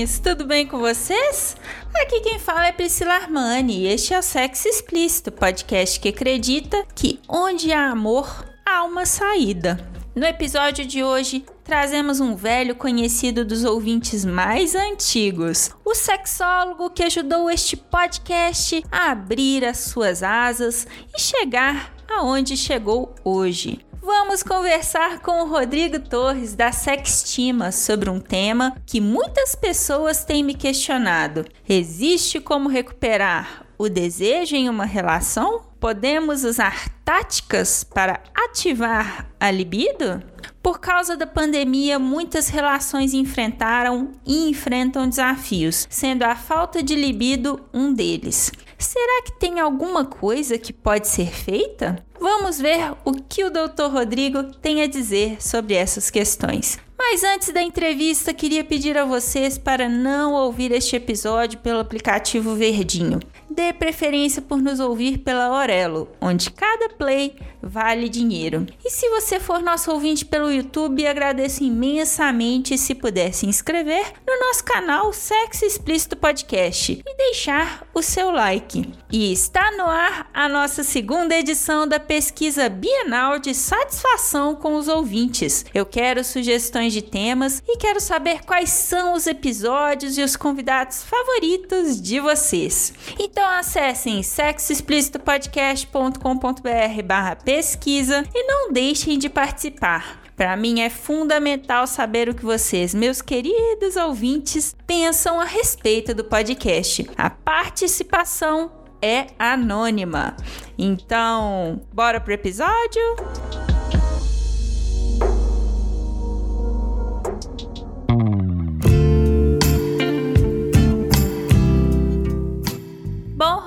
Namoradinhos, tudo bem com vocês? Aqui quem fala é Priscila Armani e este é o Sexo Explícito, podcast que acredita que onde há amor, há uma saída. No episódio de hoje, trazemos um velho conhecido dos ouvintes mais antigos, o sexólogo que ajudou este podcast a abrir as suas asas e chegar aonde chegou hoje. Vamos conversar com o Rodrigo Torres da Sextima sobre um tema que muitas pessoas têm me questionado. Existe como recuperar o desejo em uma relação? Podemos usar táticas para ativar a libido? Por causa da pandemia, muitas relações enfrentaram e enfrentam desafios, sendo a falta de libido um deles. Será que tem alguma coisa que pode ser feita? Vamos ver o que o Dr. Rodrigo tem a dizer sobre essas questões. Mas antes da entrevista, queria pedir a vocês para não ouvir este episódio pelo aplicativo Verdinho. Dê preferência por nos ouvir pela Aurelo, onde cada play vale dinheiro. E se você for nosso ouvinte pelo YouTube, agradeço imensamente se puder se inscrever no nosso canal Sexo Explícito Podcast e deixar o seu like. E está no ar a nossa segunda edição da pesquisa bienal de satisfação com os ouvintes. Eu quero sugestões de temas e quero saber quais são os episódios e os convidados favoritos de vocês. Então acessem sexoexplicitopodcast.com.br barra pesquisa e não deixem de participar. Para mim é fundamental saber o que vocês, meus queridos ouvintes, pensam a respeito do podcast. A participação é anônima. Então, bora pro episódio?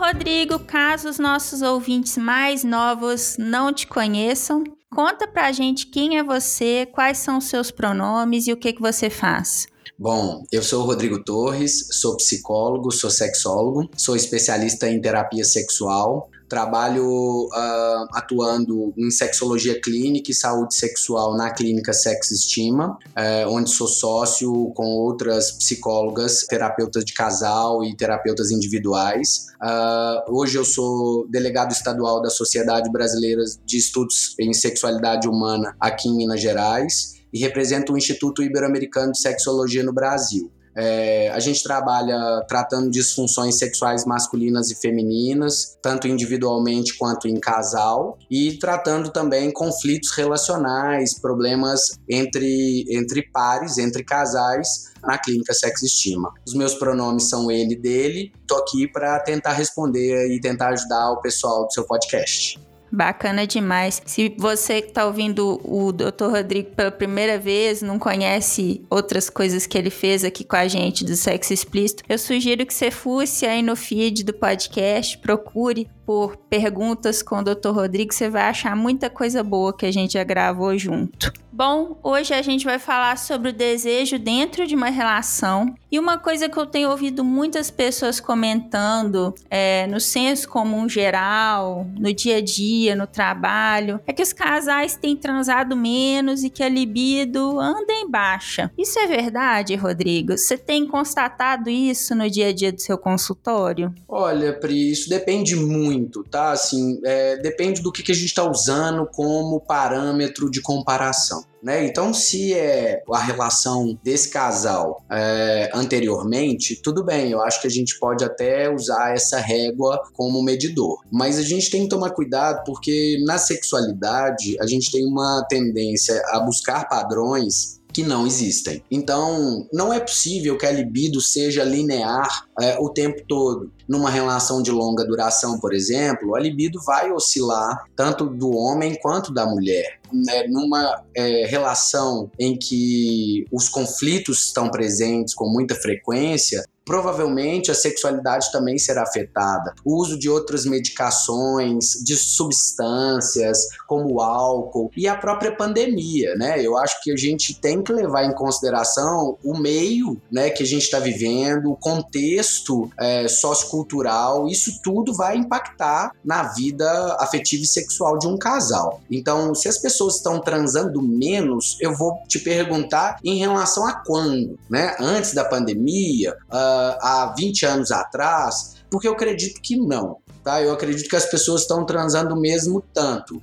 Rodrigo, caso os nossos ouvintes mais novos não te conheçam, conta pra gente quem é você, quais são os seus pronomes e o que, que você faz. Bom, eu sou o Rodrigo Torres, sou psicólogo, sou sexólogo, sou especialista em terapia sexual, trabalho uh, atuando em sexologia clínica e saúde sexual na clínica Sex Estima, uh, onde sou sócio com outras psicólogas, terapeutas de casal e terapeutas individuais. Uh, hoje eu sou delegado estadual da Sociedade Brasileira de Estudos em Sexualidade Humana aqui em Minas Gerais e represento o Instituto Ibero-Americano de Sexologia no Brasil. É, a gente trabalha tratando disfunções sexuais masculinas e femininas, tanto individualmente quanto em casal, e tratando também conflitos relacionais, problemas entre, entre pares, entre casais, na clínica Sex Estima. Os meus pronomes são ele dele. Tô aqui para tentar responder e tentar ajudar o pessoal do seu podcast. Bacana demais. Se você está ouvindo o Dr. Rodrigo pela primeira vez, não conhece outras coisas que ele fez aqui com a gente do sexo explícito, eu sugiro que você fusse aí no feed do podcast, procure por perguntas com o Dr. Rodrigo, você vai achar muita coisa boa que a gente já gravou junto. Bom, hoje a gente vai falar sobre o desejo dentro de uma relação. E uma coisa que eu tenho ouvido muitas pessoas comentando é, no senso comum geral, no dia a dia, no trabalho, é que os casais têm transado menos e que a libido anda em baixa. Isso é verdade, Rodrigo? Você tem constatado isso no dia a dia do seu consultório? Olha, Pri, isso depende muito muito, tá? Assim, é, depende do que, que a gente está usando como parâmetro de comparação. Né? Então, se é a relação desse casal é, anteriormente, tudo bem, eu acho que a gente pode até usar essa régua como medidor. Mas a gente tem que tomar cuidado porque na sexualidade a gente tem uma tendência a buscar padrões que não existem. Então, não é possível que a libido seja linear é, o tempo todo. Numa relação de longa duração, por exemplo, a libido vai oscilar tanto do homem quanto da mulher. Né? Numa é, relação em que os conflitos estão presentes com muita frequência, provavelmente a sexualidade também será afetada. O uso de outras medicações, de substâncias, como o álcool e a própria pandemia, né? Eu acho que a gente tem que levar em consideração o meio, né, que a gente está vivendo, o contexto é, sociocultural, isso tudo vai impactar na vida afetiva e sexual de um casal. Então, se as pessoas estão transando menos, eu vou te perguntar em relação a quando, né? Antes da pandemia, uh, há 20 anos atrás, porque eu acredito que não. Tá? Eu acredito que as pessoas estão transando mesmo tanto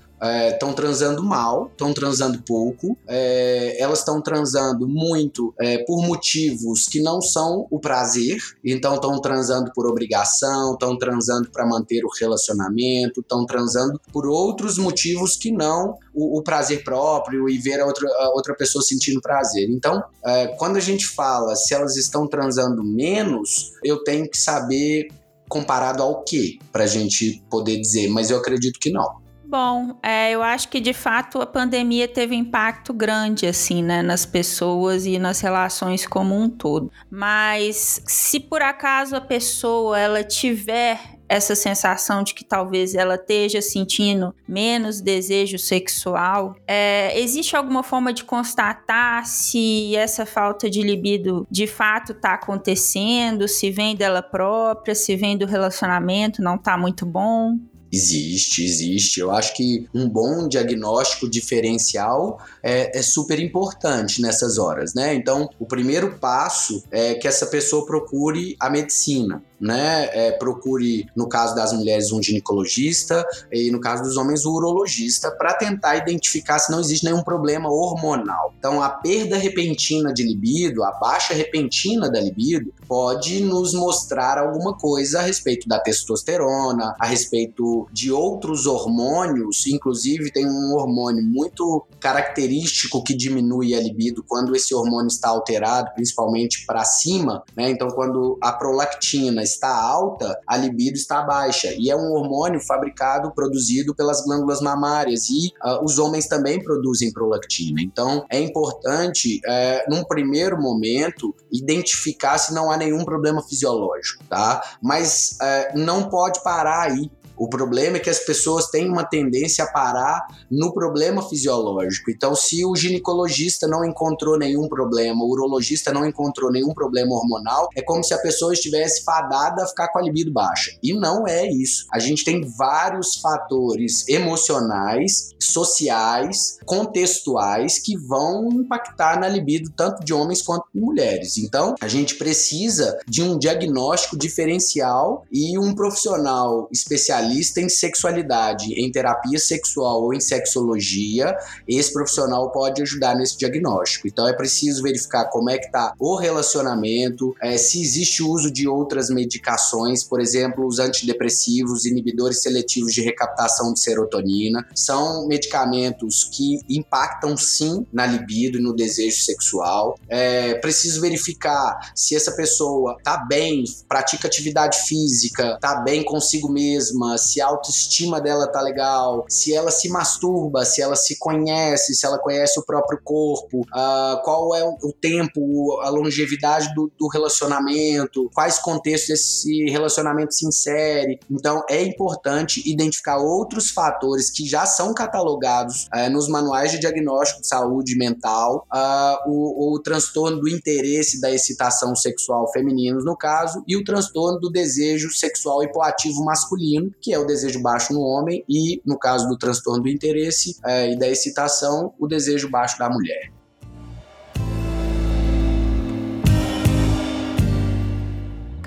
estão é, transando mal, estão transando pouco, é, elas estão transando muito é, por motivos que não são o prazer, então estão transando por obrigação, estão transando para manter o relacionamento, estão transando por outros motivos que não o, o, prazer próprio e ver a outra, a outra pessoa sentindo prazer. Então, é, quando a gente fala se elas estão transando menos, eu tenho que saber comparado ao que para a gente poder dizer, mas eu acredito que não. Bom, é, eu acho que de fato a pandemia teve impacto grande assim, né, nas pessoas e nas relações como um todo. Mas se por acaso a pessoa ela tiver essa sensação de que talvez ela esteja sentindo menos desejo sexual, é, existe alguma forma de constatar se essa falta de libido de fato está acontecendo, se vem dela própria, se vem do relacionamento, não está muito bom? Existe, existe. Eu acho que um bom diagnóstico diferencial é, é, super importante nessas horas, né? Então, o primeiro passo é que essa pessoa procure a medicina né? É, procure, no caso das mulheres, um ginecologista e no caso dos homens, um urologista, para tentar identificar se não existe nenhum problema hormonal. Então, a perda repentina de libido, a baixa repentina da libido, pode nos mostrar alguma coisa a respeito da testosterona, a respeito de outros hormônios, inclusive tem um hormônio muito característico que diminui a libido quando esse hormônio está alterado, principalmente para cima, né? Então, quando a prolactina está alta, a libido está baixa. E é um hormônio fabricado, produzido pelas glândulas mamárias. E uh, os homens também produzem prolactina. Então, é importante, é, num primeiro momento, identificar se não há nenhum problema fisiológico, tá? Mas é, não pode parar aí. O problema é que as pessoas têm uma tendência a parar no problema fisiológico. Então, se o ginecologista não encontrou nenhum problema, o urologista não encontrou nenhum problema hormonal, é como se a pessoa estivesse fadada a ficar com a libido baixa. E não é isso. A gente tem vários fatores emocionais, sociais, contextuais que vão impactar na libido tanto de homens quanto de mulheres. Então, a gente precisa de um diagnóstico diferencial e um profissional especialista especialista em sexualidade, em terapia sexual ou em sexologia, esse profissional pode ajudar nesse diagnóstico. Então é preciso verificar como é que está o relacionamento, é, se existe uso de outras medicações, por exemplo, os antidepressivos, inibidores seletivos de recaptação de serotonina, são medicamentos que impactam sim na libido e no desejo sexual. É preciso verificar se essa pessoa está bem, pratica atividade física, está bem consigo mesma, se a autoestima dela tá legal, se ela se masturba, se ela se conhece, se ela conhece o próprio corpo, uh, qual é o tempo, a longevidade do, do relacionamento, quais contextos esse relacionamento se insere. Então é importante identificar outros fatores que já são catalogados uh, nos manuais de diagnóstico de saúde mental, uh, o, o transtorno do interesse da excitação sexual feminino, no caso, e o transtorno do desejo sexual hipoativo masculino, que é o desejo baixo no homem, e no caso do transtorno do interesse é, e da excitação, o desejo baixo da mulher.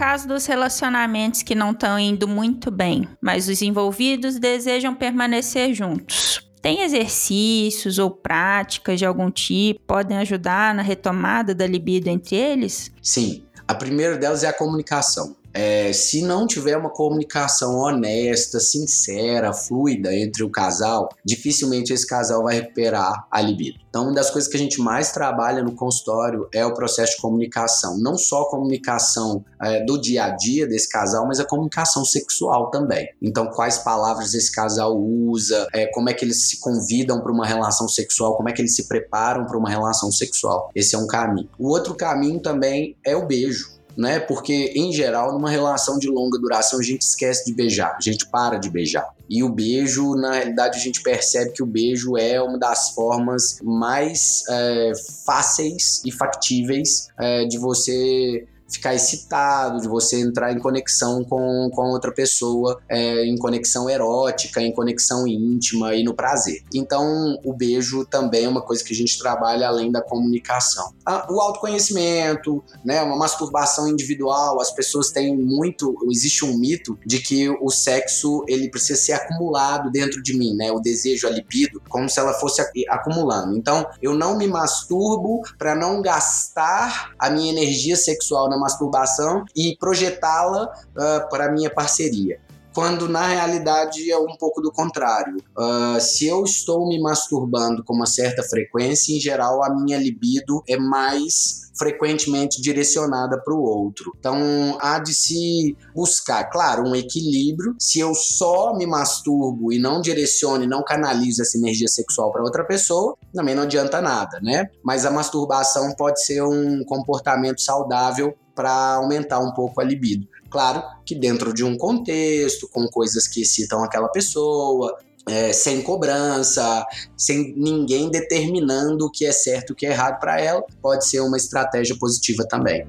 caso dos relacionamentos que não estão indo muito bem, mas os envolvidos desejam permanecer juntos. Tem exercícios ou práticas de algum tipo que podem ajudar na retomada da libido entre eles? Sim. A primeira delas é a comunicação É, se não tiver uma comunicação honesta, sincera, fluida entre o casal, dificilmente esse casal vai recuperar a libido. Então, uma das coisas que a gente mais trabalha no consultório é o processo de comunicação. Não só a comunicação é, do dia a dia desse casal, mas a comunicação sexual também. Então, quais palavras esse casal usa, é, como é que eles se convidam para uma relação sexual, como é que eles se preparam para uma relação sexual. Esse é um caminho. O outro caminho também é o beijo né? Porque, em geral, numa relação de longa duração, a gente esquece de beijar, a gente para de beijar. E o beijo, na realidade, a gente percebe que o beijo é uma das formas mais é, fáceis e factíveis é, de você ficar excitado, de você entrar em conexão com, com outra pessoa, é, em conexão erótica, em conexão íntima e no prazer. Então, o beijo também é uma coisa que a gente trabalha além da comunicação. Ah, o autoconhecimento, né, uma masturbação individual, as pessoas têm muito, existe um mito de que o sexo ele precisa ser acumulado dentro de mim, né, o desejo, a libido, como se ela fosse acumulando. Então, eu não me masturbo para não gastar a minha energia sexual na masturbação e projetá-la uh, para minha parceria quando na realidade é um pouco do contrário. Uh, se eu estou me masturbando com uma certa frequência, em geral a minha libido é mais frequentemente direcionada para o outro. Então há de se buscar, claro, um equilíbrio. Se eu só me masturbo e não direciono e não canalizo essa energia sexual para outra pessoa, também não adianta nada, né? Mas a masturbação pode ser um comportamento saudável para aumentar um pouco a libido. Claro que dentro de um contexto, com coisas que excitam aquela pessoa, é, sem cobrança, sem ninguém determinando o que é certo e o que é errado para ela, pode ser uma estratégia positiva também.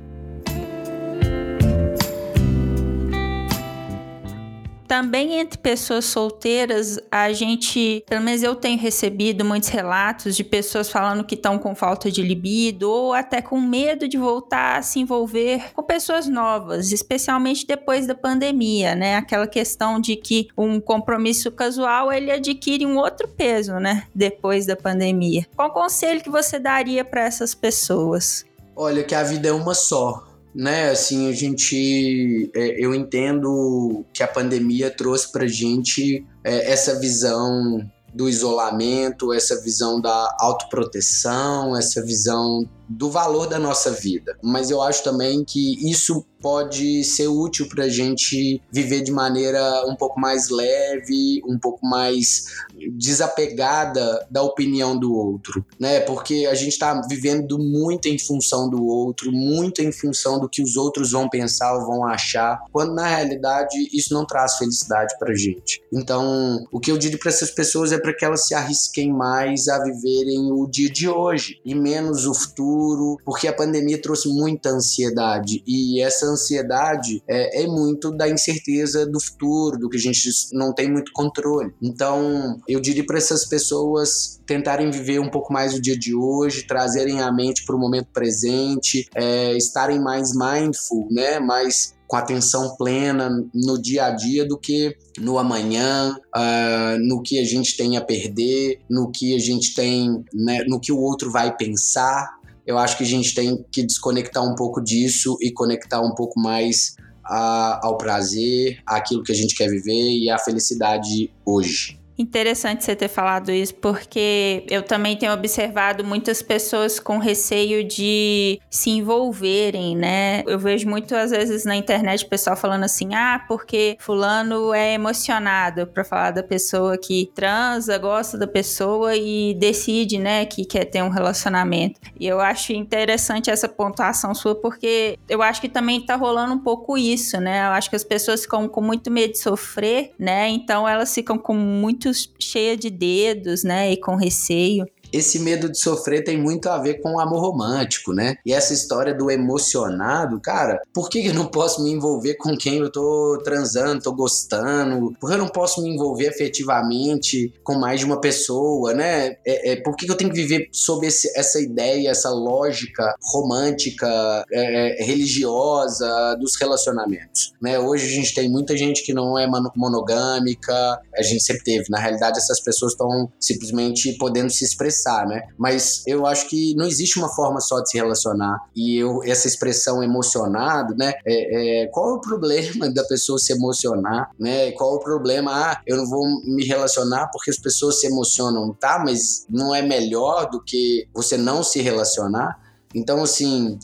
Também entre pessoas solteiras, a gente, pelo menos eu tenho recebido muitos relatos de pessoas falando que estão com falta de libido ou até com medo de voltar a se envolver com pessoas novas, especialmente depois da pandemia, né? Aquela questão de que um compromisso casual ele adquire um outro peso, né? Depois da pandemia. Qual conselho que você daria para essas pessoas? Olha, que a vida é uma só né? Assim, a gente, é, eu entendo que a pandemia trouxe para gente é, essa visão do isolamento, essa visão da autoproteção, essa visão do valor da nossa vida. Mas eu acho também que isso pode ser útil para a gente viver de maneira um pouco mais leve, um pouco mais desapegada da opinião do outro, né? Porque a gente está vivendo muito em função do outro, muito em função do que os outros vão pensar ou vão achar, quando na realidade isso não traz felicidade para gente. Então, o que eu digo para essas pessoas é para que elas se arrisquem mais a viverem o dia de hoje e menos o futuro, porque a pandemia trouxe muita ansiedade e essa ansiedade é, é muito da incerteza do futuro, do que a gente não tem muito controle. Então, eu diria para essas pessoas tentarem viver um pouco mais o dia de hoje, trazerem a mente para o momento presente, é, estarem mais mindful, né? Mais com atenção plena no dia a dia do que no amanhã, uh, no que a gente tem a perder, no que a gente tem, né, no que o outro vai pensar. Eu acho que a gente tem que desconectar um pouco disso e conectar um pouco mais a, ao prazer, àquilo que a gente quer viver e à felicidade hoje. Interessante você ter falado isso, porque eu também tenho observado muitas pessoas com receio de se envolverem, né? Eu vejo muitas vezes na internet o pessoal falando assim: ah, porque Fulano é emocionado para falar da pessoa que transa, gosta da pessoa e decide, né, que quer ter um relacionamento. E eu acho interessante essa pontuação sua, porque eu acho que também tá rolando um pouco isso, né? Eu acho que as pessoas ficam com muito medo de sofrer, né? Então elas ficam com muito muito cheia de dedos, né? E com receio esse medo de sofrer tem muito a ver com o amor romântico, né? E essa história do emocionado, cara, por que eu não posso me envolver com quem eu tô transando, tô gostando? Por que eu não posso me envolver afetivamente com mais de uma pessoa, né? É, é por que eu tenho que viver sob esse, essa ideia, essa lógica romântica, é, é religiosa dos relacionamentos, né? Hoje a gente tem muita gente que não é monogâmica, a gente sempre teve. Na realidade, essas pessoas estão simplesmente podendo se expressar expressar, né? Mas eu acho que não existe uma forma só de se relacionar. E eu, essa expressão emocionado, né? É, é, qual é o problema da pessoa se emocionar, né? Qual é o problema? Ah, eu não vou me relacionar porque as pessoas se emocionam, tá? Mas não é melhor do que você não se relacionar? Então, assim,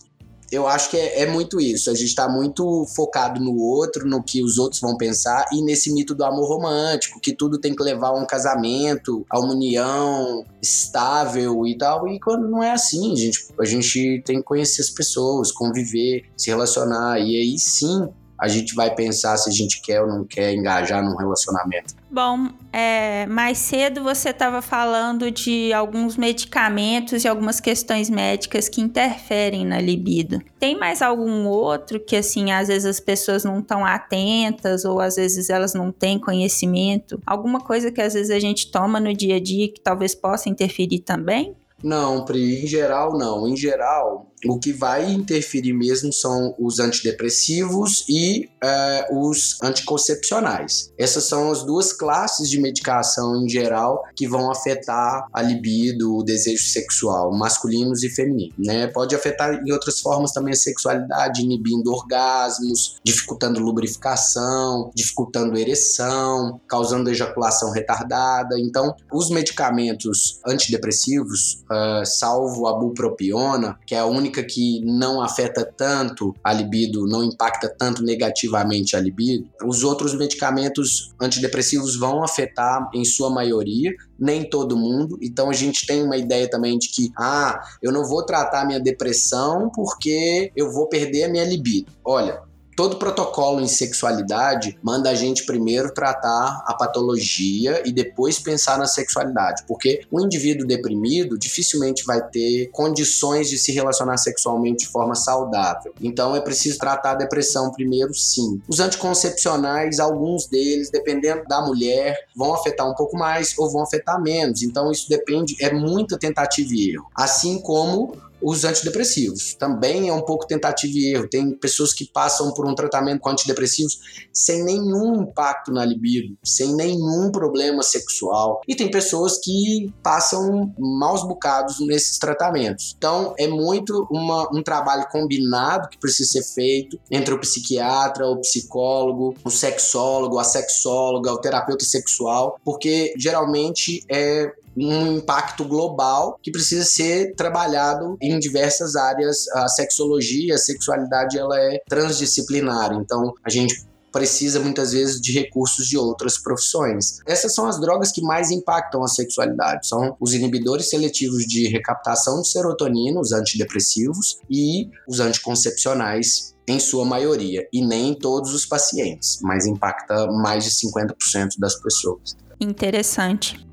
eu acho que é, é muito isso. A gente está muito focado no outro, no que os outros vão pensar, e nesse mito do amor romântico, que tudo tem que levar a um casamento, a uma união estável e tal. E quando não é assim, gente, a gente tem que conhecer as pessoas, conviver, se relacionar. E aí sim a gente vai pensar se a gente quer ou não quer engajar num relacionamento. Bom, é, mais cedo você estava falando de alguns medicamentos e algumas questões médicas que interferem na libido. Tem mais algum outro que, assim, às vezes as pessoas não estão atentas ou às vezes elas não têm conhecimento? Alguma coisa que às vezes a gente toma no dia a dia que talvez possa interferir também? Não, Pri, em geral não. Em geral, o que vai interferir mesmo são os antidepressivos e é, os anticoncepcionais. Essas são as duas classes de medicação em geral que vão afetar a libido, o desejo sexual, masculinos e femininos. Né? Pode afetar em outras formas também a sexualidade, inibindo orgasmos, dificultando lubrificação, dificultando ereção, causando ejaculação retardada. Então, os medicamentos antidepressivos, uh, salvo a bupropiona, que é a única única que não afeta tanto a libido, não impacta tanto negativamente a libido, os outros medicamentos antidepressivos vão afetar em sua maioria, nem todo mundo. Então a gente tem uma ideia também de que, ah, eu não vou tratar minha depressão porque eu vou perder a minha libido. Olha, todo protocolo em sexualidade manda a gente primeiro tratar a patologia e depois pensar na sexualidade, porque um indivíduo deprimido dificilmente vai ter condições de se relacionar sexualmente de forma saudável. Então é preciso tratar a depressão primeiro, sim. Os anticoncepcionais, alguns deles, dependendo da mulher, vão afetar um pouco mais ou vão afetar menos. Então isso depende, é muita tentativa e erro. Assim como os antidepressivos. Também é um pouco tentativa e erro. Tem pessoas que passam por um tratamento com antidepressivos sem nenhum impacto na libido, sem nenhum problema sexual. E tem pessoas que passam maus bocados nesses tratamentos. Então, é muito uma, um trabalho combinado que precisa ser feito entre o psiquiatra, o psicólogo, o sexólogo, a sexóloga, o terapeuta sexual, porque geralmente é um impacto global que precisa ser trabalhado em diversas áreas. A sexologia, a sexualidade, ela é transdisciplinar. Então, a gente precisa muitas vezes de recursos de outras profissões. Essas são as drogas que mais impactam a sexualidade. São os inibidores seletivos de recaptação de serotonina, os antidepressivos e os anticoncepcionais em sua maioria, e nem em todos os pacientes, mas impacta mais de 50% das pessoas. Interessante.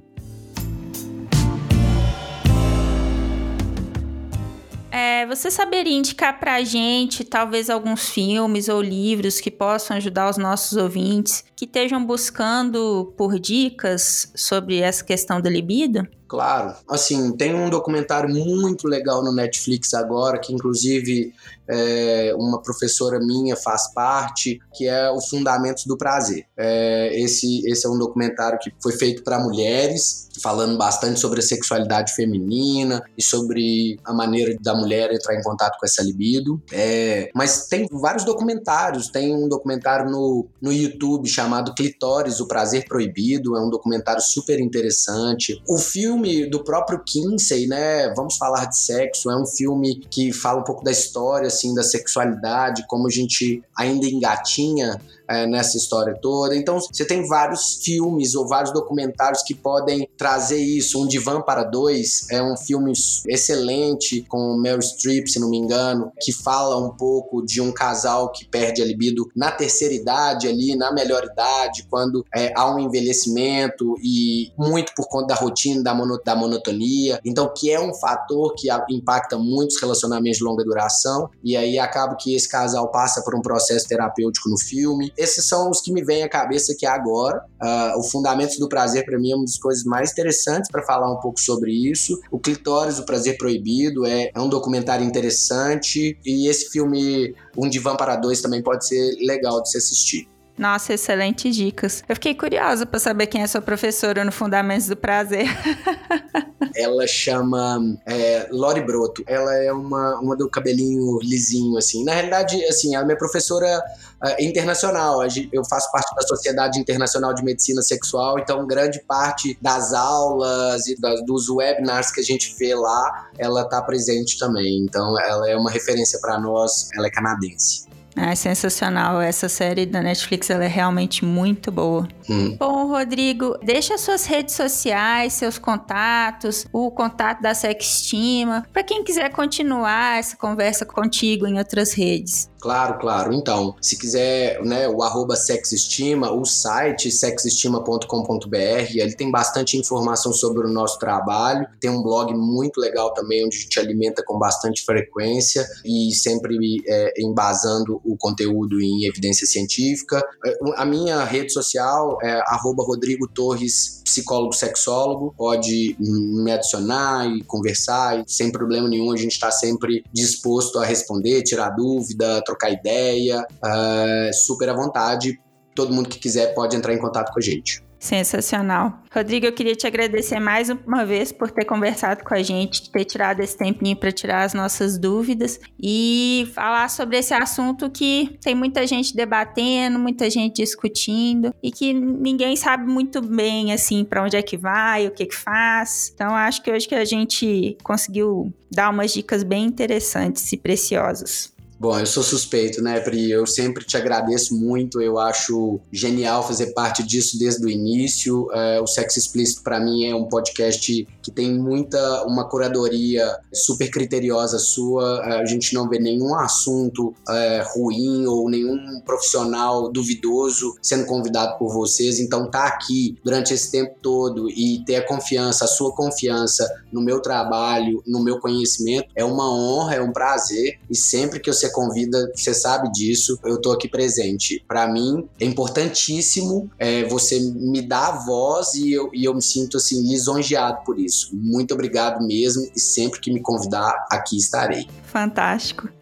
É, você saberia indicar para a gente, talvez, alguns filmes ou livros que possam ajudar os nossos ouvintes que estejam buscando por dicas sobre essa questão da libido? Claro. Assim, tem um documentário muito legal no Netflix agora, que inclusive é, uma professora minha faz parte, que é o Fundamentos do Prazer. É, esse, esse é um documentário que foi feito para mulheres, falando bastante sobre a sexualidade feminina e sobre a maneira da mulher entrar em contato com essa libido. É, mas tem vários documentários. Tem um documentário no, no YouTube chamado Clitóris, o Prazer Proibido. É um documentário super interessante. O filme do próprio Kinsey, né? Vamos falar de sexo. É um filme que fala um pouco da história assim da sexualidade, como a gente ainda engatinha é, nessa história toda. Então, você tem vários filmes ou vários documentários que podem trazer isso. Um Divã para Dois é um filme excelente com Meryl Streep, se não me engano, que fala um pouco de um casal que perde a libido na terceira idade, ali, na melhor idade, quando é, há um envelhecimento e muito por conta da rotina, da, mono, da monotonia. Então, que é um fator que impacta muitos relacionamentos de longa duração. E aí acaba que esse casal passa por um processo terapêutico no filme esses são os que me vêm à cabeça aqui agora. Uh, o Fundamentos do Prazer, para mim, é uma das coisas mais interessantes para falar um pouco sobre isso. O Clitóris, o Prazer Proibido, é, é um documentário interessante. E esse filme, Um Divã para Dois, também pode ser legal de se assistir. Nossa, excelentes dicas. Eu fiquei curiosa para saber quem é sua professora no Fundamentos do Prazer. ela chama é, Lori Broto. Ela é uma, uma do cabelinho lisinho, assim. Na realidade, assim, ela é minha professora uh, internacional. Eu faço parte da Sociedade Internacional de Medicina Sexual, então grande parte das aulas e das, dos webinars que a gente vê lá, ela está presente também. Então, ela é uma referência para nós. Ela é canadense. É sensacional. Essa série da Netflix ela é realmente muito boa. Hum. Bom, Rodrigo, deixa suas redes sociais, seus contatos, o contato da Sextima, para quem quiser continuar essa conversa contigo em outras redes. Claro, claro. Então, se quiser, né, o arroba sexestima, o site sexestima.com.br, ele tem bastante informação sobre o nosso trabalho. Tem um blog muito legal também, onde a gente alimenta com bastante frequência e sempre é, embasando o conteúdo em evidência científica. É, a minha rede social é arroba Rodrigo Torres, psicólogo sexólogo. Pode me adicionar e conversar, e sem problema nenhum, a gente está sempre disposto a responder, tirar dúvida, trocar ideia, uh, super à vontade. Todo mundo que quiser pode entrar em contato com a gente. Sensacional. Rodrigo, eu queria te agradecer mais uma vez por ter conversado com a gente, ter tirado esse tempinho para tirar as nossas dúvidas e falar sobre esse assunto que tem muita gente debatendo, muita gente discutindo e que ninguém sabe muito bem assim para onde é que vai, o que que faz. Então acho que hoje que a gente conseguiu dar umas dicas bem interessantes e preciosas. Bom, eu sou suspeito, né, Pri? Eu sempre te agradeço muito. Eu acho genial fazer parte disso desde o início. É, o Sexo Explícito, para mim, é um podcast que tem muita, uma curadoria super criteriosa sua. É, a gente não vê nenhum assunto é, ruim ou nenhum profissional duvidoso sendo convidado por vocês. Então, tá aqui durante esse tempo todo e ter a confiança, a sua confiança no meu trabalho, no meu conhecimento, é uma honra, é um prazer. E sempre que eu você convida, você sabe disso, eu tô aqui presente. Para mim, é importantíssimo é, você me dar voz e eu, e eu me sinto assim lisonjeado por isso. Muito obrigado mesmo e sempre que me convidar, aqui estarei. Fantástico.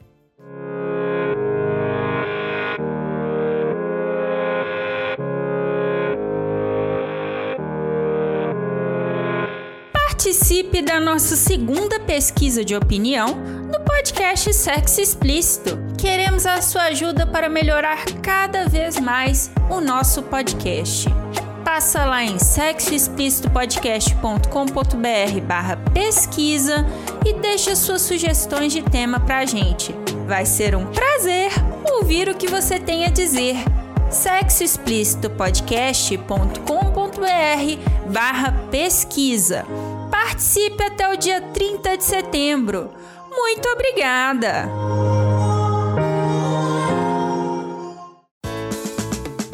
Participe da nossa segunda pesquisa de opinião no podcast Sexo Explícito. Queremos a sua ajuda para melhorar cada vez mais o nosso podcast. Passa lá em sexoexplicitopodcast.com.br barra pesquisa e deixa suas sugestões de tema pra gente. Vai ser um prazer ouvir o que você tem a dizer sexoexplicitopodcast.com.br barra pesquisa. Participe até o dia 30 de setembro. Muito obrigada!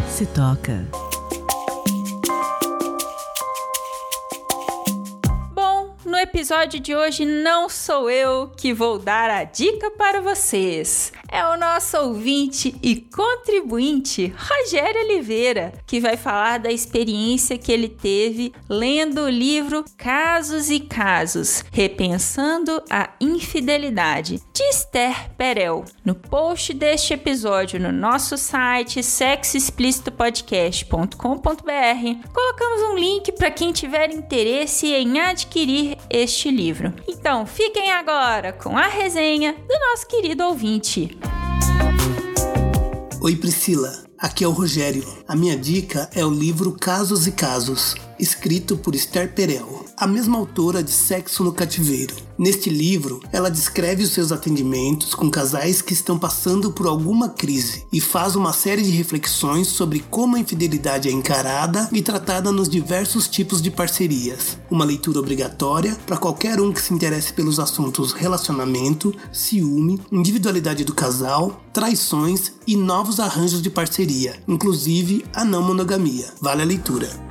Se toca. Bom, no episódio de hoje não sou eu que vou dar a dica para vocês é o nosso ouvinte e contribuinte Rogério Oliveira, que vai falar da experiência que ele teve lendo o livro Casos e Casos Repensando a Infidelidade, de Esther Perel. No post deste episódio no nosso site sexoexplicitopodcast.com.br, colocamos um link para quem tiver interesse em adquirir este livro. Então, fiquem agora com a resenha do nosso querido ouvinte. Oi Priscila, aqui é o Rogério. A minha dica é o livro Casos e Casos, escrito por Esther Perel, a mesma autora de Sexo no Cativeiro. Neste livro, ela descreve os seus atendimentos com casais que estão passando por alguma crise e faz uma série de reflexões sobre como a infidelidade é encarada e tratada nos diversos tipos de parcerias. Uma leitura obrigatória para qualquer um que se interesse pelos assuntos relacionamento, ciúme, individualidade do casal, traições e novos arranjos de parceria, inclusive a não monogamia. Vale a leitura.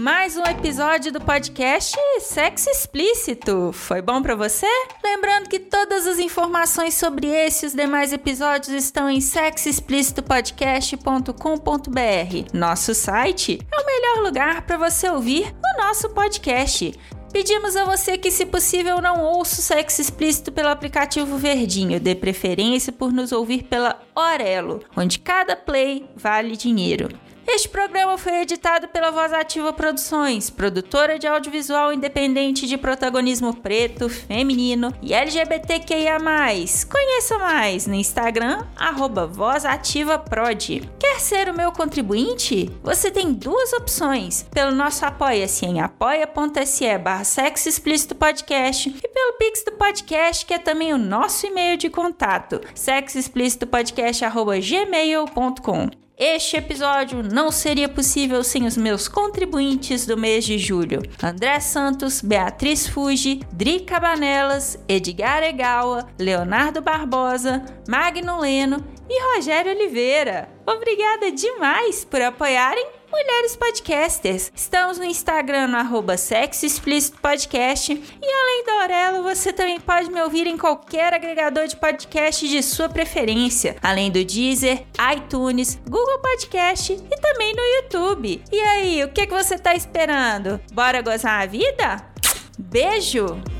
Mais um episódio do podcast Sexo Explícito. Foi bom para você? Lembrando que todas as informações sobre esse e os demais episódios estão em sexoexplicitopodcast.com.br. Nosso site é o melhor lugar para você ouvir no nosso podcast. Pedimos a você que, se possível, não ouça o sexo explícito pelo aplicativo Verdinho, dê preferência por nos ouvir pela Orelo, onde cada play vale dinheiro. Este programa foi editado pela Voz Ativa Produções, produtora de audiovisual independente de protagonismo preto, feminino e LGBTQIA+. Conheça mais no Instagram, VozAtivaProd. Quer ser o meu contribuinte? Você tem duas opções, pelo nosso Apoia-se em apoia.se barra Sexo Explícito Podcast e pelo Pix do Podcast, que é também o nosso e-mail de contato, sexoexplicitopodcast.gmail.com. Este episódio não seria possível sem os meus contribuintes do mês de julho: André Santos, Beatriz Fuji, Dri Cabanelas, Edgar Egawa, Leonardo Barbosa, Magno Leno e Rogério Oliveira. Obrigada demais por apoiarem Mulheres Podcasters. Estamos no Instagram no arroba Sexo Explícito Podcast. E além da Aurelo, você também pode me ouvir em qualquer agregador de podcast de sua preferência, além do Deezer, iTunes, Google Podcast e também no YouTube. E aí, o que, que você está esperando? Bora gozar a vida? Beijo!